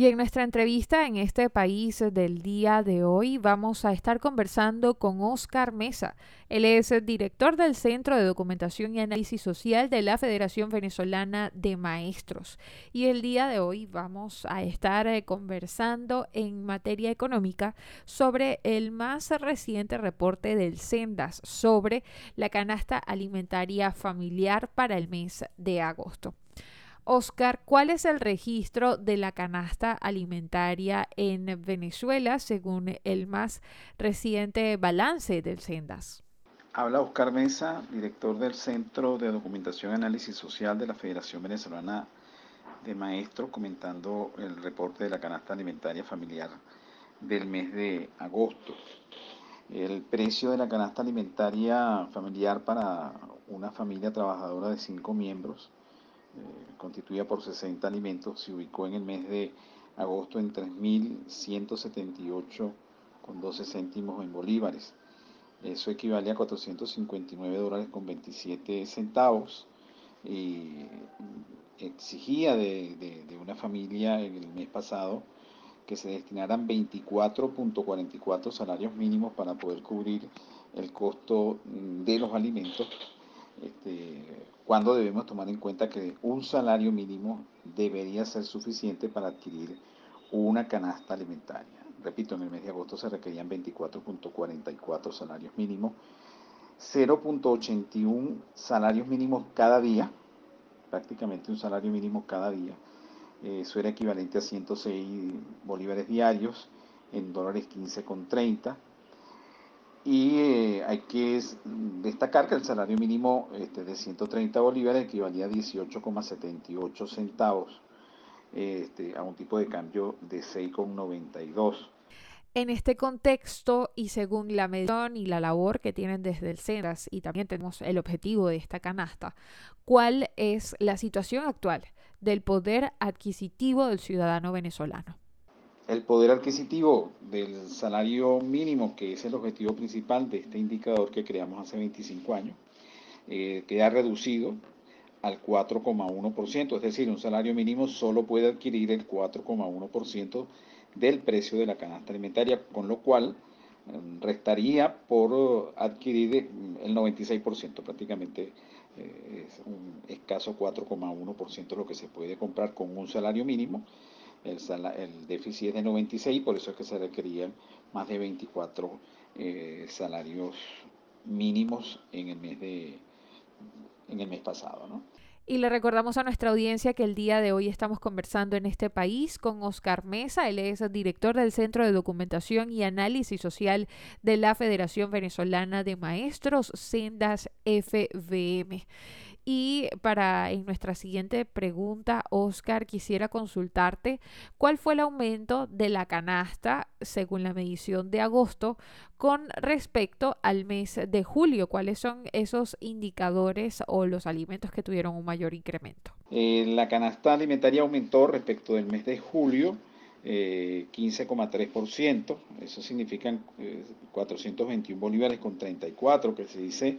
Y en nuestra entrevista en este país del día de hoy vamos a estar conversando con Oscar Mesa. Él es el director del Centro de Documentación y Análisis Social de la Federación Venezolana de Maestros. Y el día de hoy vamos a estar eh, conversando en materia económica sobre el más reciente reporte del Sendas sobre la canasta alimentaria familiar para el mes de agosto. Oscar, ¿cuál es el registro de la canasta alimentaria en Venezuela según el más reciente balance del Sendas? Habla Oscar Mesa, director del Centro de Documentación y Análisis Social de la Federación Venezolana de Maestros, comentando el reporte de la canasta alimentaria familiar del mes de agosto. El precio de la canasta alimentaria familiar para una familia trabajadora de cinco miembros constituida por 60 alimentos, se ubicó en el mes de agosto en 3.178 con 12 céntimos en bolívares. Eso equivale a 459 dólares con 27 centavos y exigía de, de una familia el mes pasado que se destinaran 24.44 salarios mínimos para poder cubrir el costo de los alimentos este, cuando debemos tomar en cuenta que un salario mínimo debería ser suficiente para adquirir una canasta alimentaria. Repito, en el mes de agosto se requerían 24.44 salarios mínimos, 0.81 salarios mínimos cada día, prácticamente un salario mínimo cada día. Eso era equivalente a 106 bolívares diarios en dólares 15,30 y eh, hay que destacar que el salario mínimo este, de 130 bolívares equivalía a 18,78 centavos este, a un tipo de cambio de 6,92. En este contexto y según la medición y la labor que tienen desde el CENAS y también tenemos el objetivo de esta canasta, ¿cuál es la situación actual del poder adquisitivo del ciudadano venezolano? El poder adquisitivo del salario mínimo, que es el objetivo principal de este indicador que creamos hace 25 años, eh, queda reducido al 4,1%, es decir, un salario mínimo solo puede adquirir el 4,1% del precio de la canasta alimentaria, con lo cual mm, restaría por adquirir el 96%, prácticamente eh, es un escaso 4,1% lo que se puede comprar con un salario mínimo el, déficit es de 96, por eso es que se requerían más de 24 eh, salarios mínimos en el mes de en el mes pasado, ¿no? Y le recordamos a nuestra audiencia que el día de hoy estamos conversando en este país con Oscar Mesa. Él es director del Centro de Documentación y Análisis Social de la Federación Venezolana de Maestros, Sendas FVM. Y para en nuestra siguiente pregunta, Oscar, quisiera consultarte cuál fue el aumento de la canasta según la medición de agosto con respecto al mes de julio. ¿Cuáles son esos indicadores o los alimentos que tuvieron un mayor incremento? Eh, la canasta alimentaria aumentó respecto del mes de julio. 15,3%, eh, eso significa 421 eh, bolívares con 34, que se dice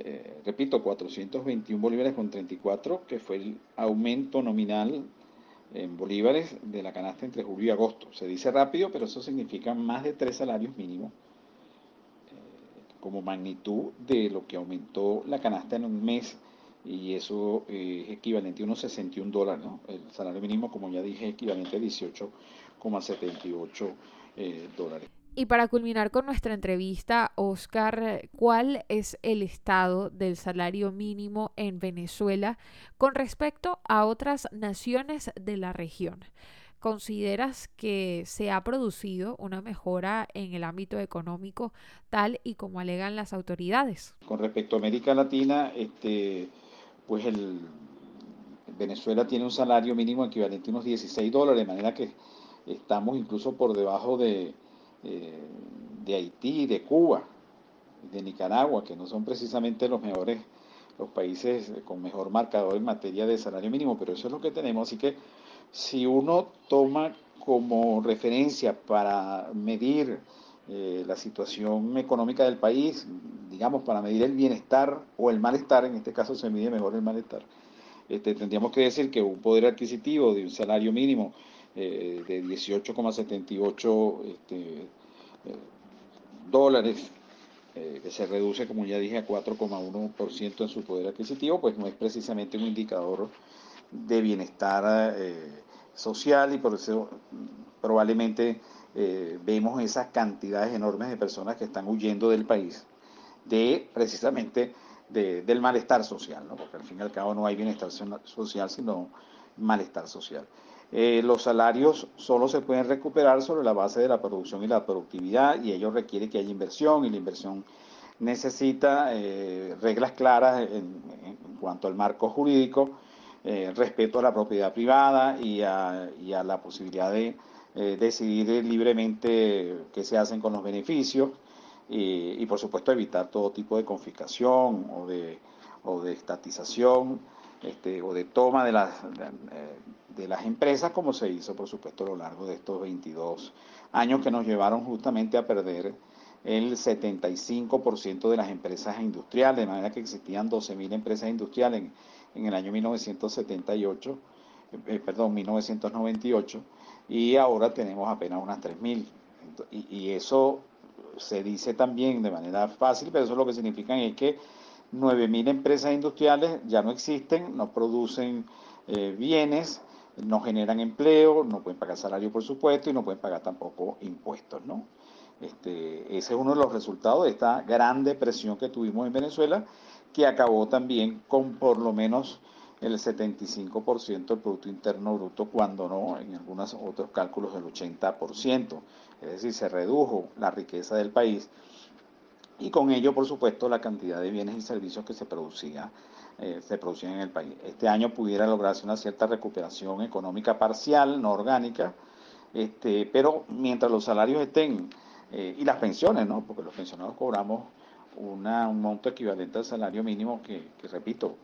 eh, repito, 421 bolívares con 34, que fue el aumento nominal en bolívares de la canasta entre julio y agosto. Se dice rápido, pero eso significa más de tres salarios mínimos eh, como magnitud de lo que aumentó la canasta en un mes y eso eh, es equivalente a unos 61 dólares. El salario mínimo, como ya dije, es equivalente a 18,78 dólares. Y para culminar con nuestra entrevista, Oscar, ¿cuál es el estado del salario mínimo en Venezuela con respecto a otras naciones de la región? ¿Consideras que se ha producido una mejora en el ámbito económico tal y como alegan las autoridades? Con respecto a América Latina, este, pues el, Venezuela tiene un salario mínimo equivalente a unos 16 dólares, de manera que estamos incluso por debajo de, eh, de Haití, de Cuba, de Nicaragua, que no son precisamente los mejores, los países con mejor marcador en materia de salario mínimo, pero eso es lo que tenemos. Así que si uno toma como referencia para medir eh, la situación económica del país, digamos, para medir el bienestar o el malestar, en este caso se mide mejor el malestar, este, tendríamos que decir que un poder adquisitivo de un salario mínimo eh, de 18,78 este, eh, dólares, que se reduce, como ya dije, a 4,1% en su poder adquisitivo, pues no es precisamente un indicador de bienestar social y por eso probablemente eh, vemos esas cantidades enormes de personas que están huyendo del país, de precisamente del malestar social, ¿no? porque al fin y al cabo no hay bienestar social, sino malestar social. Eh, los salarios solo se pueden recuperar sobre la base de la producción y la productividad y ello requiere que haya inversión y la inversión necesita eh, reglas claras en, cuanto al marco jurídico, respeto a la propiedad privada y a la posibilidad de eh, decidir libremente qué se hacen con los beneficios y, por supuesto evitar todo tipo de confiscación o de, o de estatización este, o de toma de las, las empresas como se hizo por supuesto a lo largo de estos 22 años que nos llevaron justamente a perder el 75% de las empresas industriales, de manera que existían 12.000 empresas industriales en, en, el año 1978, eh, perdón, 1998 y ahora tenemos apenas unas 3.000. Y, y eso se dice también de manera fácil, pero eso lo que significa es que 9.000 empresas industriales ya no existen, no producen eh, bienes, no generan empleo, no pueden pagar salario por supuesto y no pueden pagar tampoco impuestos, ¿no? Este, ese es uno de los resultados de esta gran depresión que tuvimos en Venezuela, que acabó también con por lo menos el 75% del Producto Interno Bruto, cuando no, en algunos otros cálculos el 80%. Es decir, se redujo la riqueza del país y con ello, por supuesto, la cantidad de bienes y servicios que se producía eh, se producían en el país. Este año pudiera lograrse una cierta recuperación económica parcial, no orgánica, este, pero mientras los salarios estén, eh, y las pensiones, ¿no? porque los pensionados cobramos una, un monto equivalente al salario mínimo que, que repito,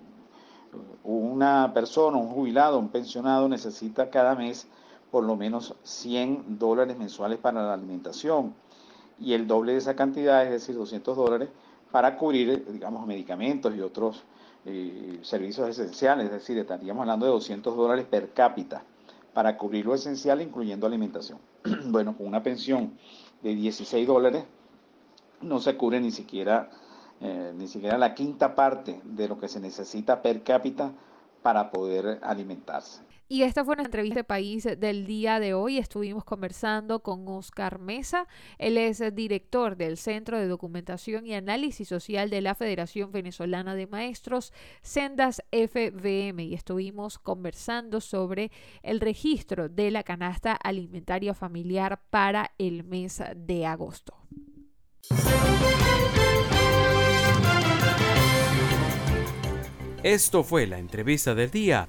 una persona, un jubilado, un pensionado necesita cada mes por lo menos 100 dólares mensuales para la alimentación y el doble de esa cantidad, es decir, 200 dólares, para cubrir, digamos, medicamentos y otros eh, servicios esenciales, es decir, estaríamos hablando de 200 dólares per cápita para cubrir lo esencial, incluyendo alimentación. bueno, con una pensión de 16 dólares no se cubre ni siquiera eh, ni siquiera la quinta parte de lo que se necesita per cápita para poder alimentarse. Y esta fue una entrevista de país del día de hoy. Estuvimos conversando con Oscar Mesa. Él es director del Centro de Documentación y Análisis Social de la Federación Venezolana de Maestros, Sendas FVM. Y estuvimos conversando sobre el registro de la canasta alimentaria familiar para el mes de agosto. Esto fue la entrevista del día